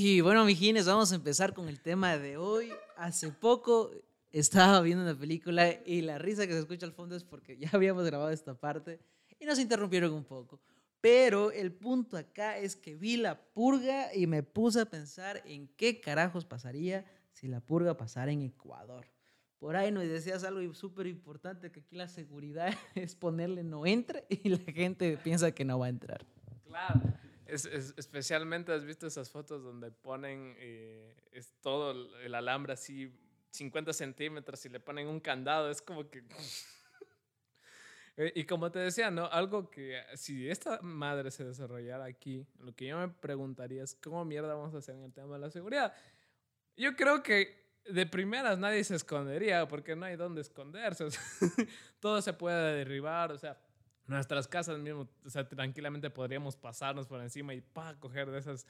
Y bueno, mijines, vamos a empezar con el tema de hoy. Hace poco estaba viendo una película y la risa que se escucha al fondo es porque ya habíamos grabado esta parte y nos interrumpieron un poco. Pero el punto acá es que vi la purga y me puse a pensar en qué carajos pasaría si la purga pasara en Ecuador. Por ahí nos decías algo súper importante, que aquí la seguridad es ponerle no entre y la gente piensa que no va a entrar. Claro. Es, especialmente has visto esas fotos donde ponen eh, es todo el alambre así 50 centímetros y le ponen un candado, es como que... Y como te decía, ¿no? Algo que si esta madre se desarrollara aquí, lo que yo me preguntaría es cómo mierda vamos a hacer en el tema de la seguridad. Yo creo que de primeras nadie se escondería porque no hay dónde esconderse. todo se puede derribar, o sea, nuestras casas mismo, o sea, tranquilamente podríamos pasarnos por encima y pa, coger de esas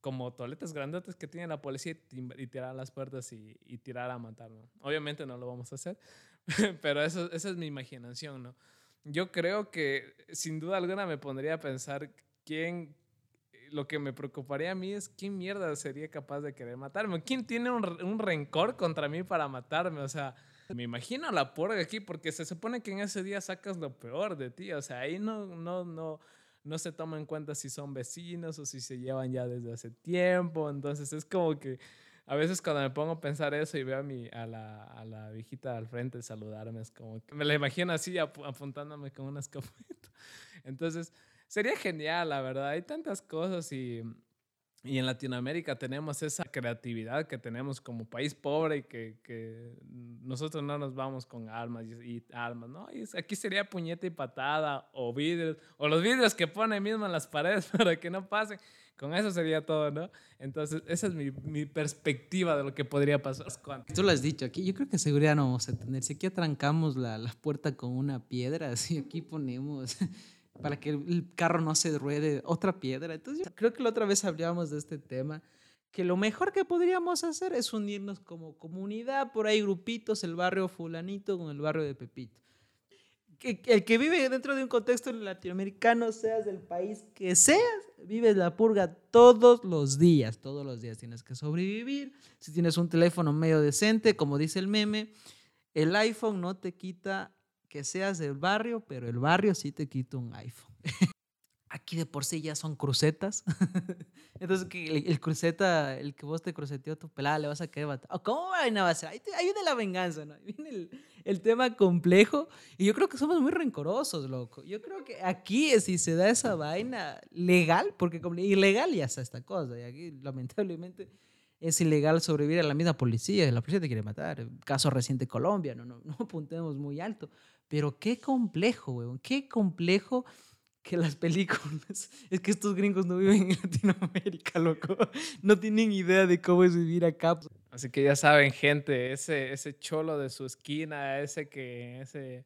como toletas grandotes que tiene la policía y, tirar las puertas y, tirar a matar, ¿no? Obviamente no lo vamos a hacer, pero eso, esa es mi imaginación, ¿no? Yo creo que sin duda alguna me pondría a pensar quién, lo que me preocuparía a mí es quién mierda sería capaz de querer matarme, quién tiene un, un rencor contra mí para matarme, o sea, me imagino la porga aquí porque se supone que en ese día sacas lo peor de ti. O sea, ahí no, no, no, no se toma en cuenta si son vecinos o si se llevan ya desde hace tiempo. Entonces es como que a veces cuando me pongo a pensar eso y veo a, mi, a, la, a la viejita al frente saludarme, es como que me la imagino así apuntándome con una escopeta. Entonces sería genial, la verdad. Hay tantas cosas y y en Latinoamérica tenemos esa creatividad que tenemos como país pobre y que, que nosotros no nos vamos con armas y, armas, ¿no? Y aquí sería puñeta y patada o vidrios, o los vidrios que pone mismo en las paredes para que no pasen. Con eso sería todo, ¿no? Entonces, esa es mi, mi perspectiva de lo que podría pasar. Tú lo has dicho, aquí yo creo que seguridad no vamos a tener. Si aquí atrancamos la, la puerta con una piedra, si aquí ponemos para que el carro no se ruede otra piedra. Entonces, yo creo que la otra vez hablábamos de este tema, que lo mejor que podríamos hacer es unirnos como comunidad, por ahí grupitos, el barrio fulanito con el barrio de Pepito. Que, el que vive dentro de un contexto latinoamericano, seas del país que seas, vives la purga todos los días, todos los días tienes que sobrevivir. Si tienes un teléfono medio decente, como dice el meme, el iPhone no te quita que seas del barrio, pero el barrio sí te quita un iPhone. Aquí de por sí ya son crucetas. Entonces, el, el, cruceta, el que vos te cruceteó tu pelada, le vas a querer matar. ¿Cómo va a ser? Ahí, viene la venganza, ¿no? Ahí viene el, el, tema complejo. Y yo creo que somos muy rencorosos, loco. Yo creo que aquí, si se da esa vaina legal, porque ilegal ya está esta cosa. Y aquí, lamentablemente, es ilegal sobrevivir a la misma policía. La policía te quiere matar. Caso reciente Colombia, no, no, no apuntemos muy alto. Pero qué complejo, weón, qué complejo que las películas. Es que estos gringos no viven en Latinoamérica, loco. No tienen idea de cómo es vivir acá. Así que ya saben, gente, ese, ese cholo de su esquina, ese que, ese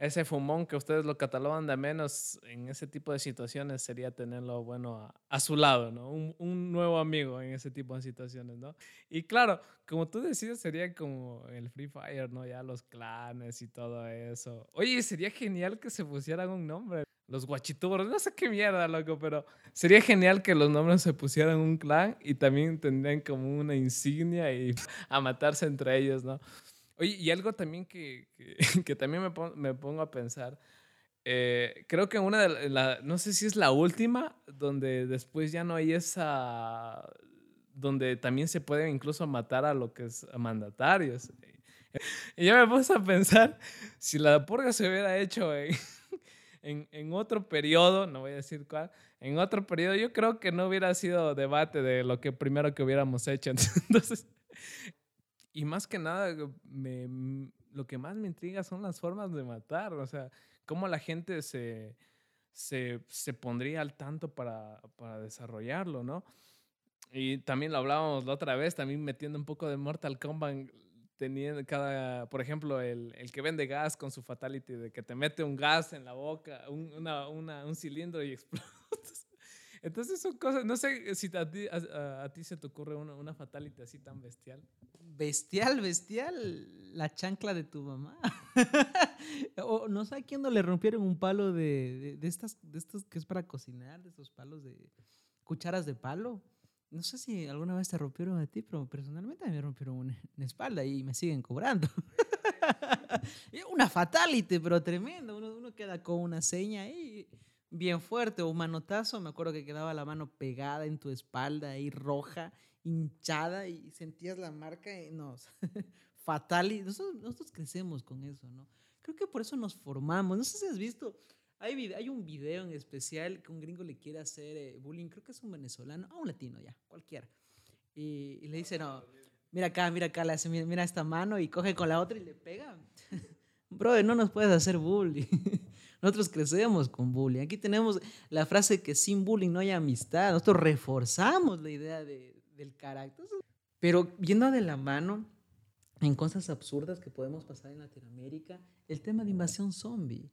ese fumón que ustedes lo catalogan de menos en ese tipo de situaciones sería tenerlo, bueno, a, su lado, ¿no? Un, nuevo amigo en ese tipo de situaciones, ¿no? Y claro, como tú decides, sería como el Free Fire, ¿no? Ya los clanes y todo eso. Oye, sería genial que se pusieran un nombre. Los guachitubros, no sé qué mierda, loco, pero sería genial que los nombres se pusieran un clan y también tendrían como una insignia y a matarse entre ellos, ¿no? Oye, y algo también que, que, también me, pongo, me, pongo a pensar, eh, creo que una de las, no sé si es la última, donde después ya no hay esa, donde también se puede incluso matar a lo que es mandatarios. Y yo me puse a pensar, si la purga se hubiera hecho en, en, en, otro periodo, no voy a decir cuál, en otro periodo, yo creo que no hubiera sido debate de lo que primero que hubiéramos hecho. Entonces, y más que nada, me, lo que más me intriga son las formas de matar, o sea, cómo la gente se, se, se pondría al tanto para, para, desarrollarlo, ¿no? Y también lo hablábamos la otra vez, también metiendo un poco de Mortal Kombat, teniendo cada, por ejemplo, el, el, que vende gas con su fatality, de que te mete un gas en la boca, un, una, una, un cilindro y explotas. Entonces son cosas, no sé si a ti, a, ti se te ocurre una, una fatality así tan bestial. Bestial, bestial, la chancla de tu mamá. o no sé a quién no le rompieron un palo de, de, estas, de estos que es para cocinar, de esos palos de cucharas de palo. no sé si alguna vez te rompieron a ti, pero personalmente me rompieron una, una espalda y me siguen cobrando. una fatality, pero tremendo. Uno, uno, queda con una seña ahí bien fuerte o un manotazo. Me acuerdo que quedaba la mano pegada en tu espalda ahí roja, hinchada y sentías la marca. Y no, fatality. Nosotros, nosotros crecemos con eso, ¿no? Creo que por eso nos formamos. No sé si has visto hay, hay un video en especial que un gringo le quiere hacer eh, bullying, creo que es un venezolano, a un latino ya, cualquiera. Y, le dice, no, mira acá, mira acá, le hace, mira, esta mano y coge con la otra y le pega. Brother, no nos puedes hacer bullying. Nosotros crecemos con bullying. Aquí tenemos la frase que sin bullying no hay amistad. Nosotros reforzamos la idea de, del carácter. Pero viendo de la mano en cosas absurdas que podemos pasar en Latinoamérica, el tema de invasión zombie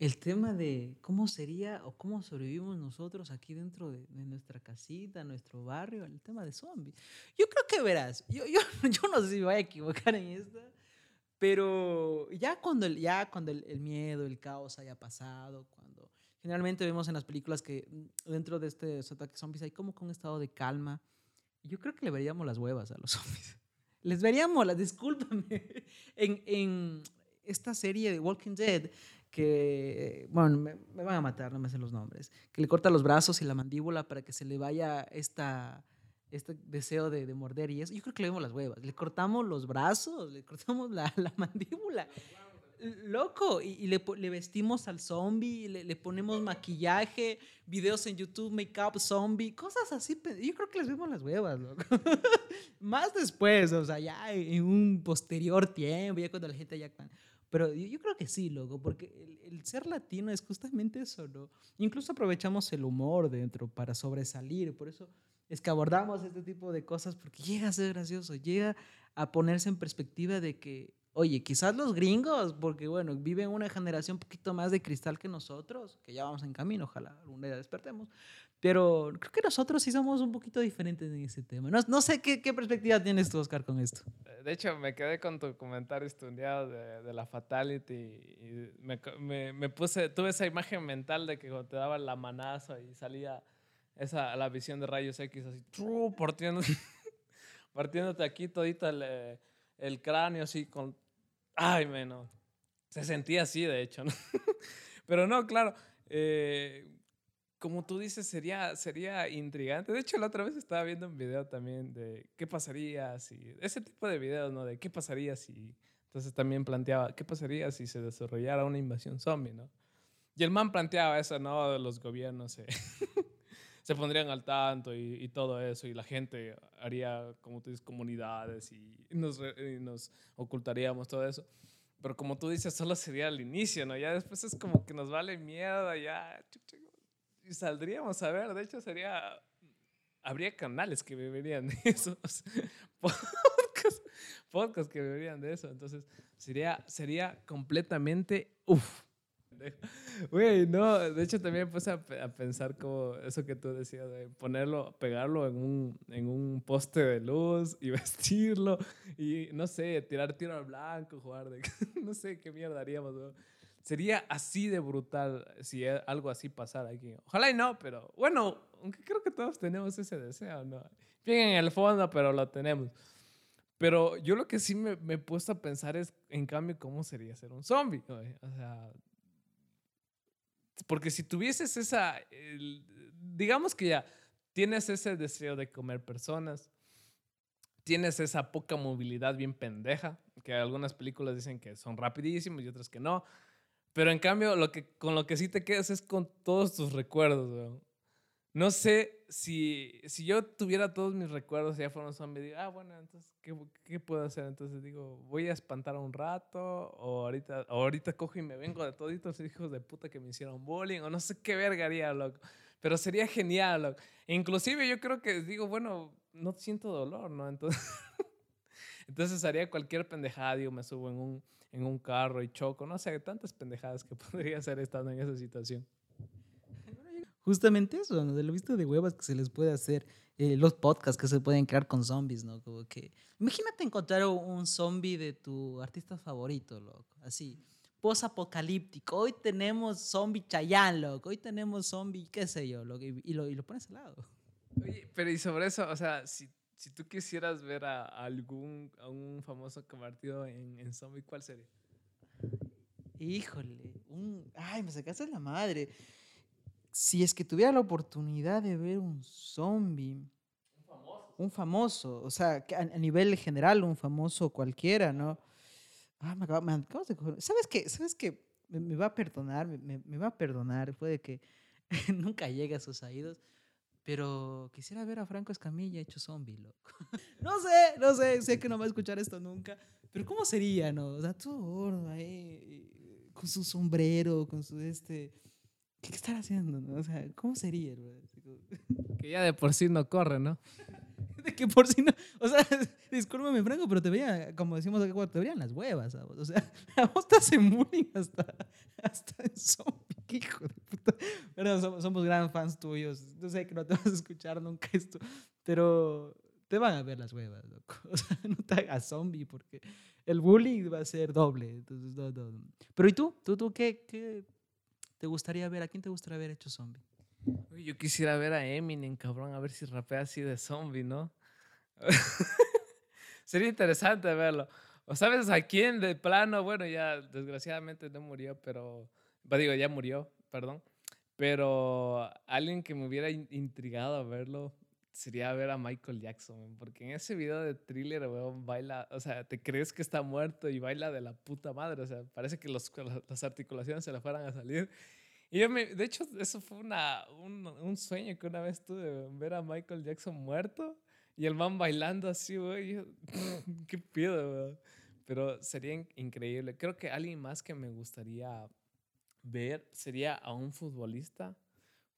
el tema de cómo sería o cómo sobrevivimos nosotros aquí dentro de, nuestra casita, nuestro barrio, el tema de zombies. Yo creo que verás, yo, yo, yo no sé si me voy a equivocar en esto, pero ya cuando, el, ya cuando el, miedo, el caos haya pasado, cuando generalmente vemos en las películas que mm, dentro de este ataque zombies hay como con un estado de calma, yo creo que le veríamos las huevas a los zombies. Les veríamos las, discúlpame, en, en esta serie de Walking Dead que, bueno, me, van a matar, no me sé los nombres, que le corta los brazos y la mandíbula para que se le vaya esta, este deseo de, de morder y eso. Yo creo que le vemos las huevas. Le cortamos los brazos, le cortamos la, la mandíbula. Loco, y, le, le, vestimos al zombie, le, le, ponemos maquillaje, videos en YouTube, make-up zombie, cosas así. Yo creo que les vemos las huevas, loco. Más después, o sea, ya en un posterior tiempo, ya cuando la gente ya... Pero yo, creo que sí, loco, porque el, ser latino es justamente eso, ¿no? Incluso aprovechamos el humor dentro para sobresalir, por eso es que abordamos este tipo de cosas, porque llega a ser gracioso, llega a ponerse en perspectiva de que, oye, quizás los gringos, porque bueno, viven una generación un poquito más de cristal que nosotros, que ya vamos en camino, ojalá algún día despertemos, pero creo que nosotros sí somos un poquito diferentes en ese tema. No, no sé qué, qué, perspectiva tienes tú, Oscar, con esto. Eh, de hecho, me quedé con tu comentario estudiado de, de la fatality y me, me, me, puse, tuve esa imagen mental de que cuando te daban la manazo y salía esa, la visión de rayos X así, partiéndote, partiéndote aquí todito el, eh, el, cráneo así con... Ay, menos. Se sentía así, de hecho, ¿no? Pero no, claro. Eh, como tú dices, sería, sería intrigante. De hecho, la otra vez estaba viendo un video también de qué pasaría si. Ese tipo de videos, ¿no? De qué pasaría si. Entonces también planteaba, ¿qué pasaría si se desarrollara una invasión zombie, ¿no? Y el man planteaba eso, ¿no? Los gobiernos se, se pondrían al tanto y, y, todo eso, y la gente haría, como tú dices, comunidades y nos, y nos ocultaríamos todo eso. Pero como tú dices, solo sería el inicio, ¿no? Ya después es como que nos vale miedo, ya y saldríamos a ver, de hecho sería, habría canales que beberían de eso, podcasts, podcast que beberían de eso, entonces sería, sería completamente, Güey, no, de hecho también puse a, pensar como eso que tú decías, de ponerlo, pegarlo en un, en un poste de luz y vestirlo y no sé, tirar tiro al blanco, jugar no sé qué mierda haríamos. Sería así de brutal si e, algo así pasara aquí. Ojalá y no, pero bueno, aunque creo que todos tenemos ese deseo, ¿no? Bien en el fondo, pero lo tenemos. Pero yo lo que sí me, me he puesto a pensar es, en cambio, cómo sería ser un zombie. O sea, porque si tuvieses esa, digamos que ya tienes ese deseo de comer personas, tienes esa poca movilidad bien pendeja, que algunas películas dicen que son rapidísimos y otras que no. Pero en cambio, lo que, con lo que sí te quedas es con todos tus recuerdos, No sé si, si yo tuviera todos mis recuerdos y ya fuera un zombie, digo, ah, bueno, entonces, ¿qué, ¿qué, puedo hacer? Entonces digo, voy a espantar un rato, o ahorita, ahorita cojo y me vengo de todos estos hijos de puta que me hicieron bullying, o no sé qué verga haría, loco. Pero sería genial, loco. Inclusive yo creo que digo, bueno, no siento dolor, ¿no? Entonces, entonces haría cualquier pendejada, digo, me subo en un en un carro y choco, no sé, tantas pendejadas que podría hacer estando en esa situación. Justamente eso, ¿no? de lo visto de huevas que se les puede hacer, eh, los podcasts que se pueden crear con zombies, ¿no? Como que, imagínate encontrar un zombie de tu artista favorito, loco, así, post-apocalíptico. Hoy tenemos zombie Chayanne, loco, hoy tenemos zombie, qué sé yo, loco, y, lo, y lo pones al lado. Oye, pero y sobre eso, o sea, si, si tú quisieras ver a, algún a un famoso convertido en, en zombie, ¿cuál sería? Híjole, un... Ay, me sacaste la madre. Si es que tuviera la oportunidad de ver un zombie. Un famoso. Un famoso, o sea, a, a nivel general, un famoso cualquiera, ¿no? Ah, me acabo, me ¿Sabes qué? ¿Sabes qué? Me, va a perdonar, me, me, va a perdonar. Puede que nunca llegue a sus oídos. Pero quisiera ver a Franco Escamilla hecho zombie, loco. no sé, no sé, sé que no va a escuchar esto nunca. Pero ¿cómo sería, no? O sea, todo gordo ahí, con su sombrero, con su este... ¿Qué estará haciendo, no? O sea, ¿cómo sería, Que ya de por sí no corre, ¿no? de que por si no. O sea, discúlpame, Franco, pero te veía, como decimos acá, te veían las huevas, O sea, a vos te hacen bullying hasta, hasta en zombie, hijo de puta. Pero somos, somos gran fans tuyos. No sé que no te vas a escuchar nunca esto, pero te van a ver las huevas, loco. O sea, no te hagas zombie porque el bullying va a ser doble. Entonces, no, no. Pero ¿y tú? ¿Tú, tú qué, qué te gustaría ver? ¿A quién te gustaría ver hecho zombie? yo quisiera ver a Eminem, cabrón, a ver si rapea así de zombie, ¿no? Sería interesante verlo. ¿O sabes a quién de plano? Bueno, ya desgraciadamente no murió, pero. Digo, ya murió, perdón. Pero alguien que me hubiera intrigado a verlo sería ver a Michael Jackson, porque en ese video de thriller, weón, baila, o sea, te crees que está muerto y baila de la puta madre, o sea, parece que los, las articulaciones se le fueran a salir y yo me, de hecho, eso fue una, un, un, sueño que una vez tuve, ver a Michael Jackson muerto y el man bailando así, güey. ¿Qué pido, güey? Pero sería increíble. Creo que alguien más que me gustaría ver sería a un futbolista,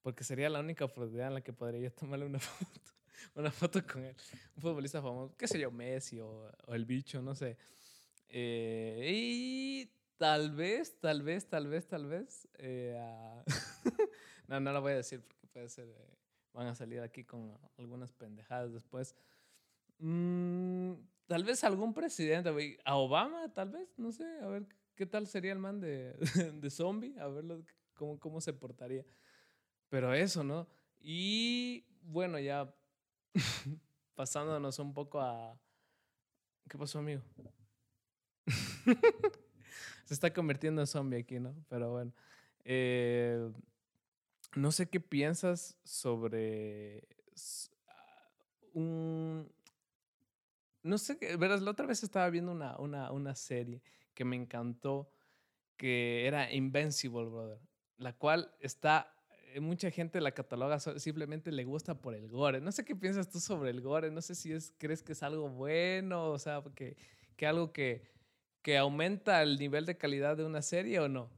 porque sería la única oportunidad en la que podría yo tomarle una foto, una foto con él. Un futbolista famoso, qué sé yo, Messi o, o el bicho, no sé. Eh, y Tal vez, tal vez, tal vez, tal vez. Eh, no, no lo voy a decir porque puede ser. Eh, van a salir aquí con algunas pendejadas después. Mm, tal vez algún presidente, a Obama, tal vez, no sé, a ver qué tal sería el man de, de zombie, a ver cómo, cómo se portaría. Pero eso, ¿no? Y bueno, ya pasándonos un poco a... ¿Qué pasó, amigo? se está convirtiendo en zombie aquí, ¿no? Pero bueno. Eh, no sé qué piensas sobre ah, un... No sé, verás, la otra vez estaba viendo una, una, una serie que me encantó, que era Invincible, brother, la cual está mucha gente la cataloga simplemente le gusta por el gore. No sé qué piensas tú sobre el gore, no sé si es, crees que es algo bueno, o sea, que, que algo que, que aumenta el nivel de calidad de una serie o no?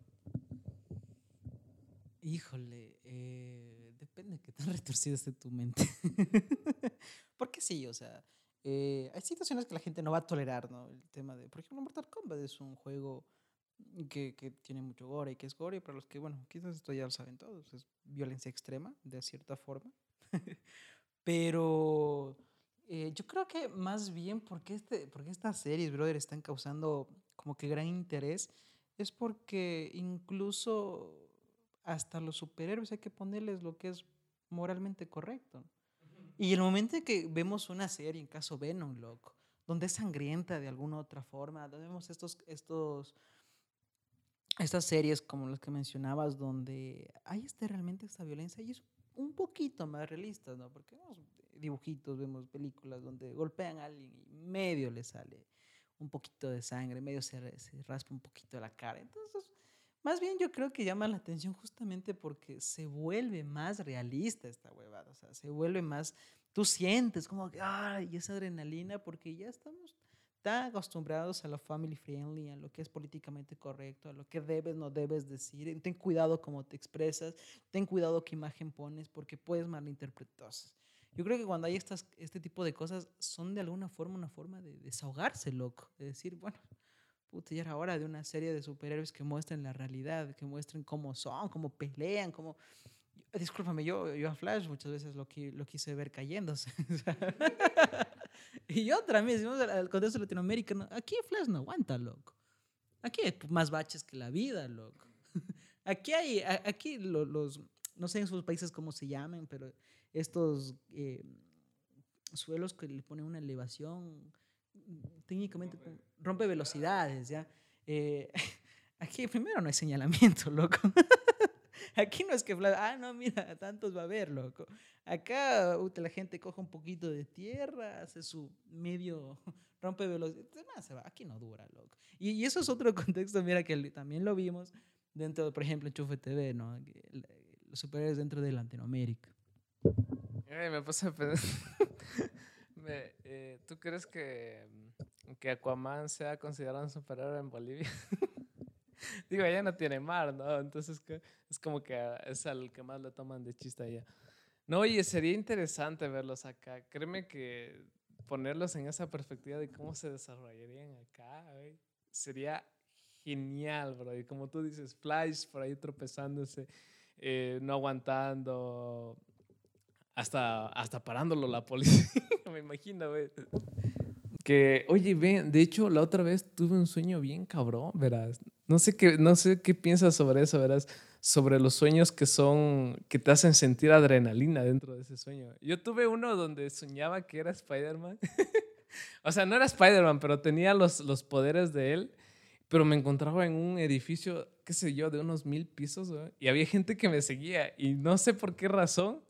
Híjole, eh, depende de qué tan retorcida esté tu mente. Porque sí, o sea, eh, hay situaciones que la gente no va a tolerar, ¿no? El tema de, por ejemplo, Mortal Kombat es un juego que, que, tiene mucho gore y que es gore, para los que, bueno, quizás esto ya lo saben todos, es violencia extrema, de cierta forma. Pero eh, yo creo que más bien porque, este, porque estas series, brother, están causando como que gran interés, es porque incluso hasta los superhéroes hay que ponerles lo que es moralmente correcto. Y el momento en que vemos una serie, en caso Venom, loco, donde es sangrienta de alguna otra forma, donde vemos estos, estos, estas series como las que mencionabas, donde hay este, realmente esta violencia y es un poquito más realista, ¿no? Porque vemos dibujitos, vemos películas donde golpean a alguien y medio le sale un poquito de sangre, medio se, se raspa un poquito la cara. Entonces, más bien yo creo que llama la atención justamente porque se vuelve más realista esta huevada, o sea, se vuelve más, tú sientes como que, ay, esa adrenalina porque ya estamos tan acostumbrados a lo family friendly, a lo que es políticamente correcto, a lo que debes, no debes decir. Ten cuidado cómo te expresas, ten cuidado qué imagen pones porque puedes malinterpretar. Yo creo que cuando hay estas, este tipo de cosas son de alguna forma una forma de desahogarse, loco. De decir, bueno, puta, ya era hora de una serie de superhéroes que muestren la realidad, que muestren cómo son, cómo pelean, cómo... Discúlpame, yo, yo a Flash muchas veces lo, lo quise ver cayéndose. y otra vez, decimos al contexto latinoamericano, aquí Flash no aguanta, loco. Aquí hay más baches que la vida, loco. aquí hay, aquí los, no sé en sus países cómo se llaman, pero estos eh, suelos que le ponen una elevación, técnicamente rompe, velocidades, ¿ya? Eh, aquí primero no hay señalamiento, loco. Aquí no es que, ah, no, mira, tantos va a haber, loco. Acá la gente coge un poquito de tierra, hace su medio, rompe velocidad. Aquí no dura, loco. Y, y, eso es otro contexto, mira, que también lo vimos dentro, por ejemplo, Chufe TV, ¿no? Los superhéroes dentro de Latinoamérica. me puse a pensar. Eh, ¿Tú crees que, que Aquaman sea considerado un superhéroe en Bolivia? Digo, ella no tiene mar, ¿no? Entonces es como que es al que más le toman de chiste allá. No, oye, sería interesante verlos acá. Créeme que ponerlos en esa perspectiva de cómo se desarrollarían acá, sería genial, bro. Y como tú dices, Flash por ahí tropezándose, eh, no aguantando, hasta, hasta parándolo la policía, me imagino, güey. Que, oye, ven, de hecho, la otra vez tuve un sueño bien cabrón, verás. No sé qué, no sé qué piensas sobre eso, verás. Sobre los sueños que son, que te hacen sentir adrenalina dentro de ese sueño. Yo tuve uno donde soñaba que era Spider-Man. o sea, no era Spider-Man, pero tenía los, los poderes de él. Pero me encontraba en un edificio, qué sé yo, de unos mil pisos, y había gente que me seguía. Y no sé por qué razón,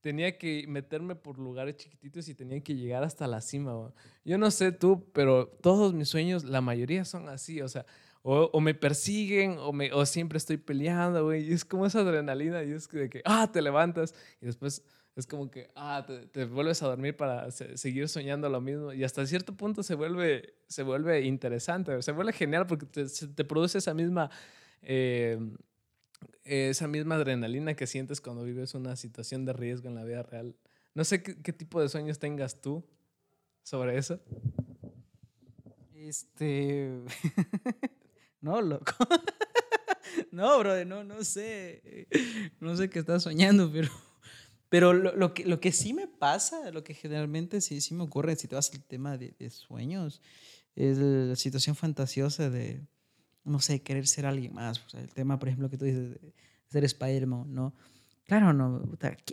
tenía que meterme por lugares chiquititos y tenía que llegar hasta la cima. Yo no sé tú, pero todos mis sueños, la mayoría son así, o sea, o, me persiguen o, me, o siempre estoy peleando, güey. Y es como esa adrenalina y es de que, ah, te levantas y después es como que, ah, te, vuelves a dormir para seguir soñando lo mismo. Y hasta cierto punto se vuelve, se vuelve interesante, se vuelve genial porque te, te produce esa misma... Eh, esa misma adrenalina que sientes cuando vives una situación de riesgo en la vida real. No sé qué, tipo de sueños tengas tú sobre eso. Este. no, loco. no, brother, no, no sé. No sé qué estás soñando, pero. Pero lo, que, lo que sí me pasa, lo que generalmente sí, sí me ocurre si te vas al tema de, de sueños, es la situación fantasiosa de, no sé, querer ser alguien más. O sea, el tema, por ejemplo, que tú dices de ser Spider-Man, ¿no? Claro, no,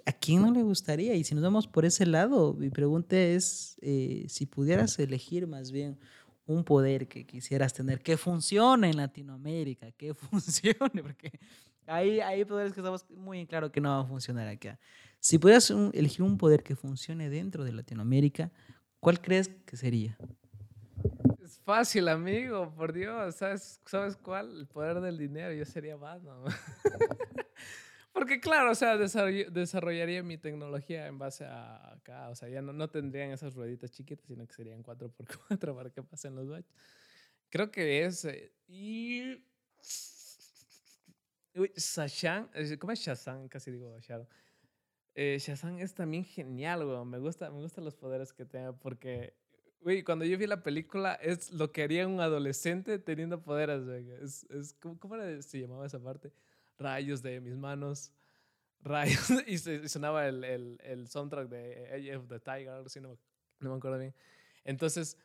¿a quién no le gustaría? Y si nos vamos por ese lado, mi pregunta es eh, si pudieras elegir más bien un poder que quisieras tener que funcione en Latinoamérica, que funcione, porque hay, hay poderes que estamos muy en claro que no van a funcionar acá. Si pudieras elegir un poder que funcione dentro de Latinoamérica, ¿cuál crees que sería? Fácil, amigo, por Dios. ¿Sabes, ¿Sabes cuál? El poder del dinero. Yo sería Batman. Porque claro, o sea, desarrollaría mi tecnología en base a acá. O sea, ya no, no tendrían esas rueditas chiquitas, sino que serían 4x4 para que pasen los baches. Creo que es... Eh, y... Uy, eh, ¿cómo es Shazam? Casi digo Shadow. Eh, Shazam es también genial, güey. Me, gusta, me gustan los poderes que tenga porque Güey, cuando yo vi la película, es lo que haría un adolescente teniendo poderes, güey. Es, es, ¿cómo, ¿Cómo se llamaba esa parte? Rayos de mis manos, rayos. Y, sonaba el, el, el, soundtrack de Age of the Tiger, algo así, no, no me acuerdo bien. Entonces,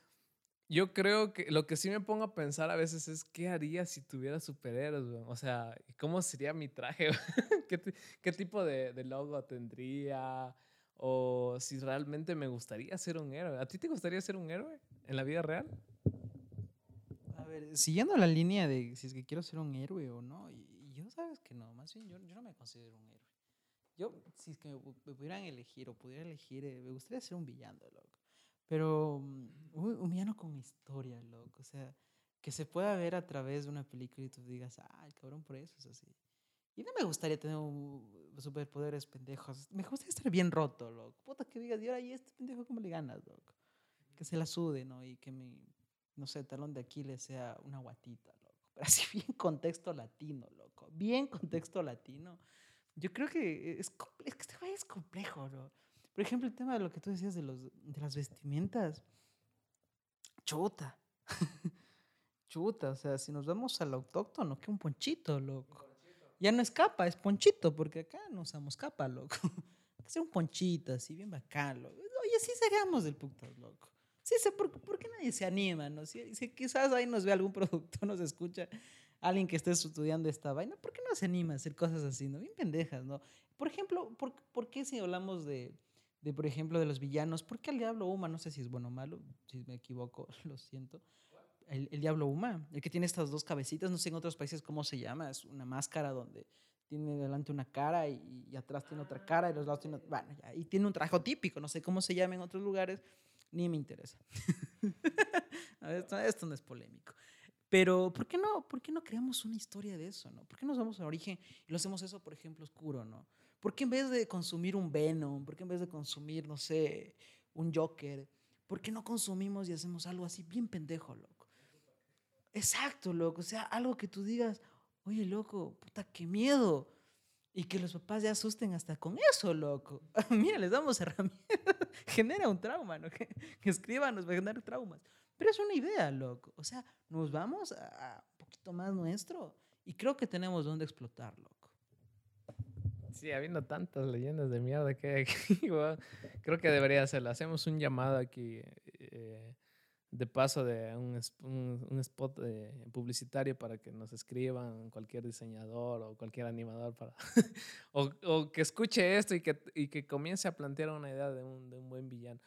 yo creo que lo que sí me pongo a pensar a veces es qué haría si tuviera superhéroes, güey? O sea, ¿cómo sería mi traje? ¿Qué, ¿Qué, tipo de, de logo tendría? O si realmente me gustaría ser un héroe. ¿A ti te gustaría ser un héroe en la vida real? A ver, siguiendo la línea de si es que quiero ser un héroe o no, y, yo sabes que no, más bien yo, yo, no me considero un héroe. Yo, si es que me, pudieran elegir o pudiera elegir, eh, me gustaría ser un villano, loco. Pero mm, un, villano con historia, loco. O sea, que se pueda ver a través de una película y tú digas, ah, el cabrón por eso es así. Y no me gustaría tener superpoderes pendejos. Me gustaría estar bien roto, loco. Puta que digas, y ahora, ¿y este pendejo cómo le ganas, loco? Que se la sude, ¿no? Y que mi, no sé, talón de Aquiles sea una guatita, loco. Pero así bien contexto latino, loco. Bien contexto latino. Yo creo que es, es que este es complejo, ¿no? Por ejemplo, el tema de lo que tú decías de, los, de las vestimentas. Chuta. Chuta, o sea, si nos vamos al autóctono, que un ponchito, loco. Ya no es capa, es ponchito, porque acá no usamos capa, loco. Hay que ser un ponchito así, bien bacán, loco. Oye, sí seríamos del puto, loco. Sí sé, ¿por, ¿por, qué nadie se anima? No? Si, si, quizás ahí nos ve algún productor, nos escucha. alguien que esté estudiando esta vaina, ¿por qué no se anima a hacer cosas así, no? Bien pendejas, ¿no? Por ejemplo, ¿por, por qué si hablamos de, de, por ejemplo, de los villanos, ¿por qué el diablo Uma, no sé si es bueno o malo, si me equivoco, lo siento, el, diablo Uma, el que tiene estas dos cabecitas, no sé en otros países cómo se llama, es una máscara donde tiene delante una cara y, y atrás tiene otra cara y los lados tiene, bueno, ya, y tiene un traje típico, no sé cómo se llama en otros lugares, ni me interesa. esto, esto, no es polémico. Pero, ¿por qué, no, ¿por qué no creamos una historia de eso? ¿no? ¿Por qué no vamos al origen y lo hacemos eso, por ejemplo, oscuro? ¿no? ¿Por qué en vez de consumir un Venom, por qué en vez de consumir, no sé, un Joker, por qué no consumimos y hacemos algo así bien pendejo, loco? Exacto, loco. O sea, algo que tú digas, oye, loco, puta, qué miedo. Y que los papás ya asusten hasta con eso, loco. Mira, les damos herramientas. Genera un trauma, ¿no? Que, que escriban, nos va a generar traumas. Pero es una idea, loco. O sea, nos vamos a, a un poquito más nuestro. Y creo que tenemos donde explotar, loco. Sí, habiendo tantas leyendas de mierda que hay aquí, creo que debería hacerlo. Hacemos un llamado aquí. Eh, de paso de un, un, un spot de publicitario para que nos escriban cualquier diseñador o cualquier animador para o, o, que escuche esto y que, y que comience a plantear una idea de un, de un buen villano.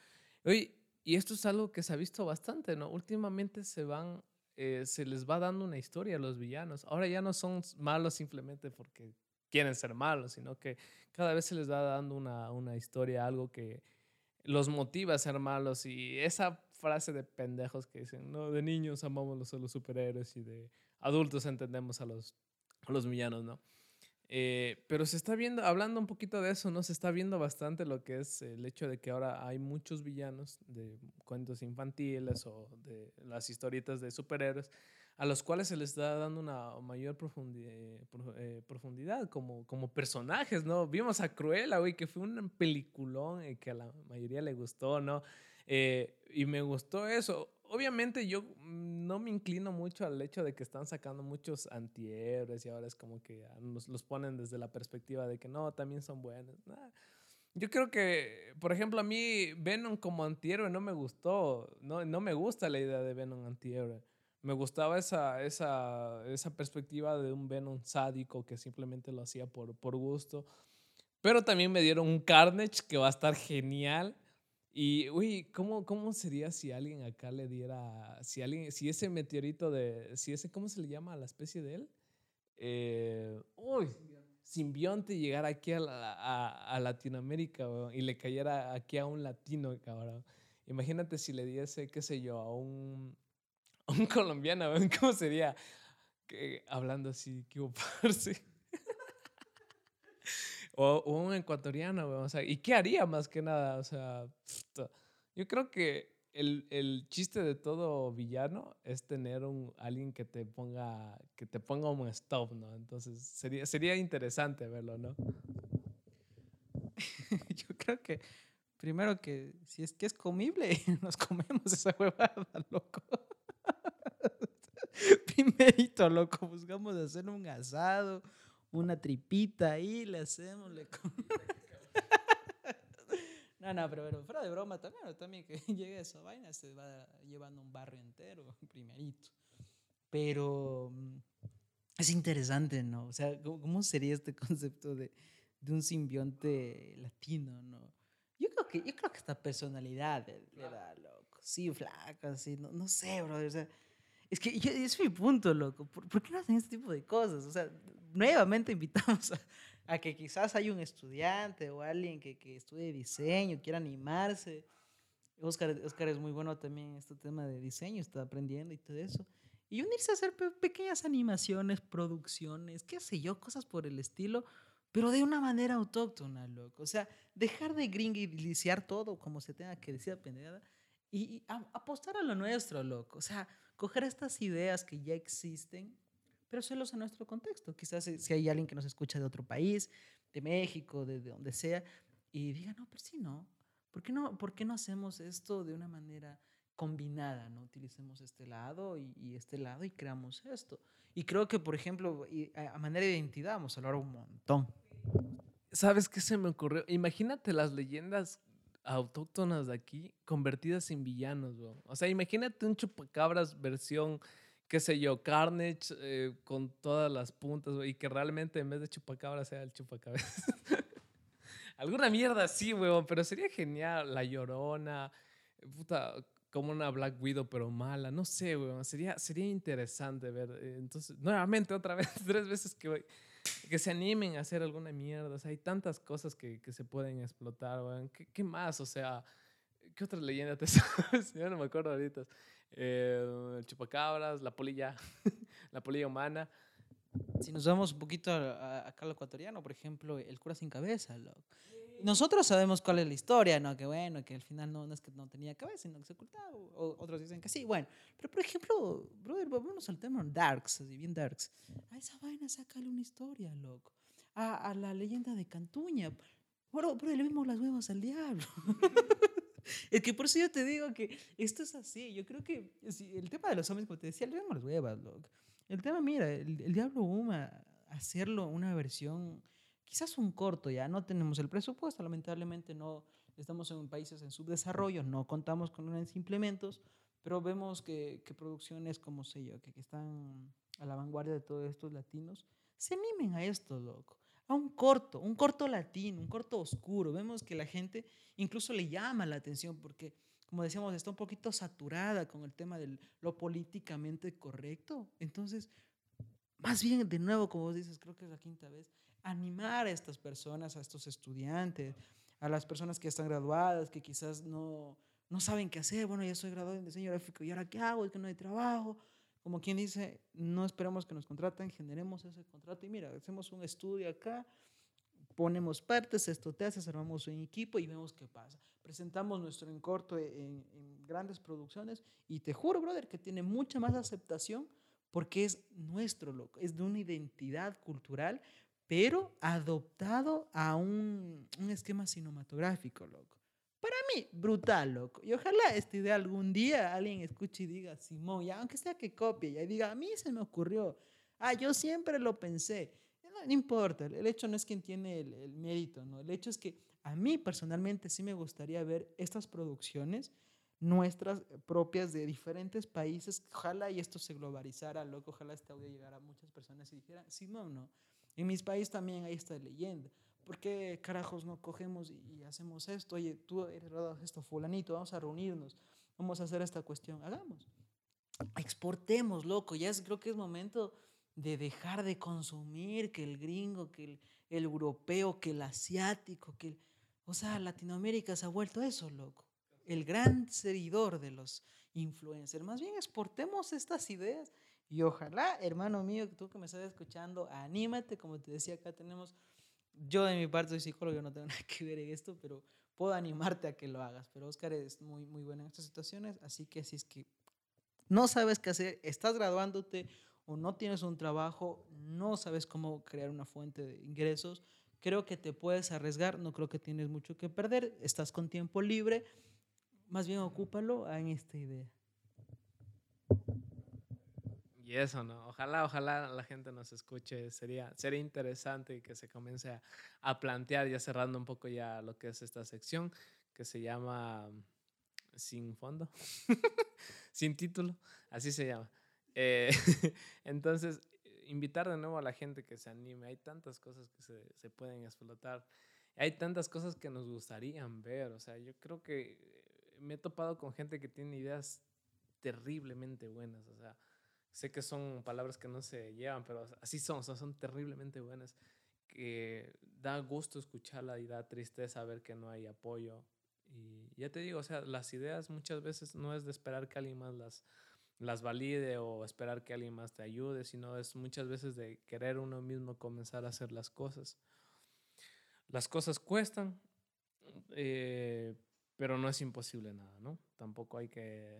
Oye, y esto es algo que se ha visto bastante, ¿no? Últimamente se van, eh, se les va dando una historia a los villanos. Ahora ya no son malos simplemente porque quieren ser malos, sino que cada vez se les va dando una, una historia, algo que los motiva a ser malos y esa frase de pendejos que dicen, no, de niños amamos a los superhéroes y de adultos entendemos a los, a los villanos, ¿no? Eh, pero se está viendo, hablando un poquito de eso, ¿no? Se está viendo bastante lo que es el hecho de que ahora hay muchos villanos de cuentos infantiles o de las historietas de superhéroes a los cuales se les está dando una mayor profundidad, eh, profundidad como, como personajes, ¿no? Vimos a Cruella, güey, que fue un peliculón eh, que a la mayoría le gustó, ¿no? Eh, y me gustó eso. Obviamente yo no me inclino mucho al hecho de que están sacando muchos antihéroes y ahora es como que nos los ponen desde la perspectiva de que no, también son buenos. Yo creo que, por ejemplo, a mí Venom como antihéroe no me gustó, no, no me gusta la idea de Venom antihéroe. Me gustaba esa, esa, esa perspectiva de un Venom sádico que simplemente lo hacía por, por gusto. Pero también me dieron un Carnage que va a estar genial y, uy, ¿cómo, ¿cómo sería si alguien acá le diera, si alguien, si ese meteorito de, si ese, ¿cómo se le llama a la especie de él? Eh, uy, simbionte llegara aquí a, a, a Latinoamérica y le cayera aquí a un latino, cabrón. Imagínate si le diese, qué sé yo, a un, a un colombiano, ¿cómo sería? Que, hablando así, que parce. O, un ecuatoriano, sea, ¿y qué haría más que nada? O sea, yo creo que el, el, chiste de todo villano es tener un, alguien que te ponga, que te ponga un stop, ¿no? Entonces sería, sería interesante verlo, ¿no? yo creo que primero que si es que es comible, nos comemos esa huevada, loco. Primerito, loco, buscamos hacer un asado una tripita ahí, le hacemos, le No, no, pero, pero, fuera de broma también, también que llegue esa vaina, se va llevando un barrio entero, primerito. Pero mm, es interesante, ¿no? O sea, ¿cómo sería este concepto de, de un simbionte latino, ¿no? Yo creo que, yo creo que esta personalidad le, da, loco. Sí, flaca, así, no, no sé, bro. O sea, es que yo, es mi punto, loco. ¿Por, ¿Por, qué no hacen este tipo de cosas? O sea, nuevamente invitamos a, a, que quizás hay un estudiante o alguien que, que estudie diseño, quiera animarse. Oscar, Oscar es muy bueno también en este tema de diseño, está aprendiendo y todo eso. Y unirse a hacer pe pequeñas animaciones, producciones, qué sé yo, cosas por el estilo, pero de una manera autóctona, loco. O sea, dejar de gringuiliciar todo como se tenga que decir a y, y a, apostar a lo nuestro, loco. O sea, coger estas ideas que ya existen pero solo en nuestro contexto. Quizás si hay alguien que nos escucha de otro país, de México, de, de donde sea, y diga, no, pero sí, no. ¿Por qué no, por qué no hacemos esto de una manera combinada? ¿no? Utilicemos este lado y, y este lado y creamos esto. Y creo que, por ejemplo, a manera de identidad vamos a hablar un montón. ¿Sabes qué se me ocurrió? Imagínate las leyendas autóctonas de aquí convertidas en villanos, bro. O sea, imagínate un chupacabras versión qué sé yo, Carnage eh, con todas las puntas, y que realmente en vez de chupacabra sea el chupacabezas. Alguna mierda así, weón, pero sería genial. La llorona, puta, como una Black Widow, pero mala. No sé, weón. Sería, sería interesante ver. Eh, entonces, nuevamente, otra vez, tres veces que, que se animen a hacer alguna mierda. O sea, hay tantas cosas que, que se pueden explotar, weón. ¿Qué, ¿Qué, más? O sea, ¿qué otra leyenda te sabes? Yo no me acuerdo ahorita. Eh, el chupacabras, la polilla, la polilla humana. Si nos vamos un poquito acá al ecuatoriano, por ejemplo, el cura sin cabeza, loco. Nosotros sabemos cuál es la historia, ¿no? Que bueno, que al final no, no es que no tenía cabeza, sino que se ocultaba. O, otros dicen que sí, bueno. Pero por ejemplo, brother, vamos al tema Darks, así bien Darks. A esa vaina sácale una historia, loco. A, a la leyenda de Cantuña. Bro, bro, le vimos las huevas al diablo. es que por eso yo te digo que esto es así. Yo creo que el tema de los hombres, como te decía, le vemos las huevas, loco. El tema, mira, el, el Diablo Uma, hacerlo una versión, quizás un corto, ya no tenemos el presupuesto, lamentablemente no estamos en países en subdesarrollo, no contamos con grandes implementos, pero vemos que, que producciones como yo, que, que, están a la vanguardia de todos estos latinos, se animen a esto, loco. A un corto, un corto latino, un corto oscuro. Vemos que la gente incluso le llama la atención porque como decíamos, está un poquito saturada con el tema de lo políticamente correcto. Entonces, más bien, de nuevo, como vos dices, creo que es la quinta vez, animar a estas personas, a estos estudiantes, a las personas que están graduadas, que quizás no, no saben qué hacer. Bueno, ya soy graduado en diseño gráfico, ¿y ahora qué hago? Es que no hay trabajo. Como quien dice, no esperemos que nos contraten, generemos ese contrato y mira, hacemos un estudio acá, ponemos partes, esto te hace, armamos un equipo y vemos qué pasa. Presentamos nuestro encorto en, en, grandes producciones y te juro, brother, que tiene mucha más aceptación porque es nuestro, loco, es de una identidad cultural, pero adoptado a un, un esquema cinematográfico, loco. Para mí, brutal, loco. Y ojalá esta idea algún día alguien escuche y diga, Simón, ya aunque sea que copie, ya y diga, a mí se me ocurrió. Ah, yo siempre lo pensé no, importa, el hecho no es quien tiene el, el, mérito, ¿no? El hecho es que a mí personalmente sí me gustaría ver estas producciones nuestras propias de diferentes países. Ojalá y esto se globalizara, loco, ojalá este audio llegara a muchas personas y dijeran, sí, no, no. En mis países también hay esta leyenda. ¿Por qué carajos no cogemos y, hacemos esto? Oye, tú eres esto, fulanito, vamos a reunirnos, vamos a hacer esta cuestión. Hagamos. Exportemos, loco. Ya es, creo que es momento de dejar de consumir, que el gringo, que el, el europeo, que el asiático, que el, o sea, Latinoamérica se ha vuelto eso, loco. El gran seguidor de los influencers. Más bien exportemos estas ideas y ojalá, hermano mío, tú que me estás escuchando, anímate, como te decía, acá tenemos, yo de mi parte soy psicólogo, no tengo nada que ver en esto, pero puedo animarte a que lo hagas. Pero Oscar es muy, muy bueno en estas situaciones, así que si es que no sabes qué hacer, estás graduándote o no tienes un trabajo, no sabes cómo crear una fuente de ingresos, creo que te puedes arriesgar, no creo que tienes mucho que perder, estás con tiempo libre, más bien ocúpalo en esta idea. Eso, ¿no? Ojalá, ojalá la gente nos escuche, sería, sería interesante que se comience a, plantear, ya cerrando un poco ya lo que es esta sección, que se llama Sin Fondo, Sin Título, así se llama. Eh, entonces, invitar de nuevo a la gente que se anime. Hay tantas cosas que se, se, pueden explotar. Hay tantas cosas que nos gustarían ver. O sea, yo creo que me he topado con gente que tiene ideas terriblemente buenas. O sea, sé que son palabras que no se llevan, pero así son. Sea, son terriblemente buenas. Que da gusto escucharla y da tristeza ver que no hay apoyo. Y ya te digo, o sea, las ideas muchas veces no es de esperar que alguien más las las valide o esperar que alguien más te ayude, sino es muchas veces de querer uno mismo comenzar a hacer las cosas. Las cosas cuestan, eh, pero no es imposible nada, ¿no? Tampoco hay que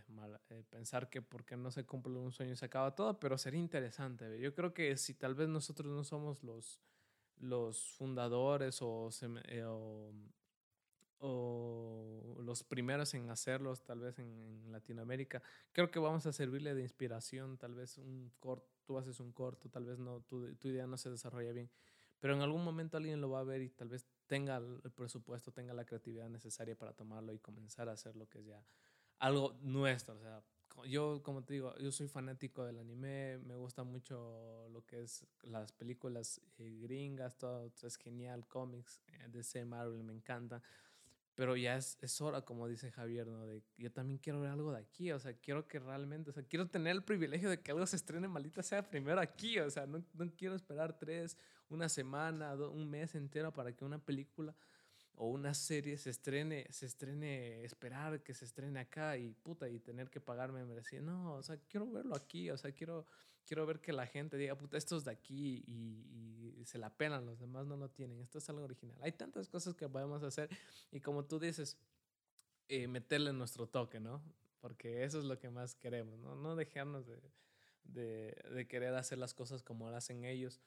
eh, pensar que porque no se cumple un sueño se acaba todo, pero sería interesante. Yo creo que si tal vez nosotros no somos los, los fundadores o, eh, o o los primeros en hacerlos, tal vez en, en, Latinoamérica. Creo que vamos a servirle de inspiración, tal vez un corto, tú haces un corto, tal vez no, tu, tu, idea no se desarrolla bien, pero en algún momento alguien lo va a ver y tal vez tenga el presupuesto, tenga la creatividad necesaria para tomarlo y comenzar a hacer lo que es ya algo nuestro, o sea, yo, como te digo, yo soy fanático del anime, me gusta mucho lo que es las películas eh, gringas, todo es genial, cómics, eh, DC, Marvel, me encanta. Pero ya es, es, hora, como dice Javier, ¿no? De, yo también quiero ver algo de aquí, o sea, quiero que realmente, o sea, quiero tener el privilegio de que algo se estrene maldita sea primero aquí, o sea, no, no quiero esperar tres, una semana, un mes entero para que una película o una serie se estrene, se estrene, esperar que se estrene acá y puta, y tener que pagarme merecía. No, o sea, quiero verlo aquí, o sea, quiero, quiero ver que la gente diga, puta, esto es de aquí y, y se la penan, los demás no lo tienen, esto es algo original. Hay tantas cosas que podemos hacer y como tú dices, eh, meterle nuestro toque, ¿no? Porque eso es lo que más queremos, ¿no? No dejarnos de, de, de querer hacer las cosas como lo hacen ellos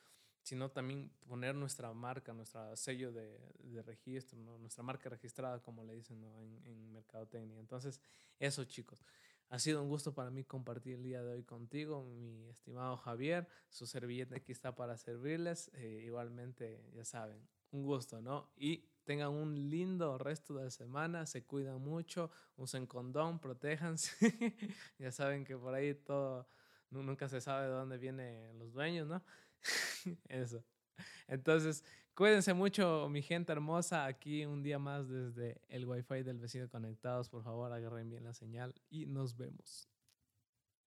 sino también poner nuestra marca, nuestro sello de, registro, nuestra marca registrada, como le dicen en, en Mercadotecnia. Entonces, eso chicos. Ha sido un gusto para mí compartir el día de hoy contigo, mi estimado Javier. Su servilleta aquí está para servirles. Eh, igualmente, ya saben, un gusto, ¿no? Y tengan un lindo resto de semana, se cuidan mucho, usen condón, protéjanse. ya saben que por ahí todo, nunca se sabe de dónde vienen los dueños, ¿no? Eso. Entonces, cuídense mucho, mi gente hermosa. Aquí un día más desde el Wi-Fi del vecino conectados. Por favor, agarren bien la señal y nos vemos.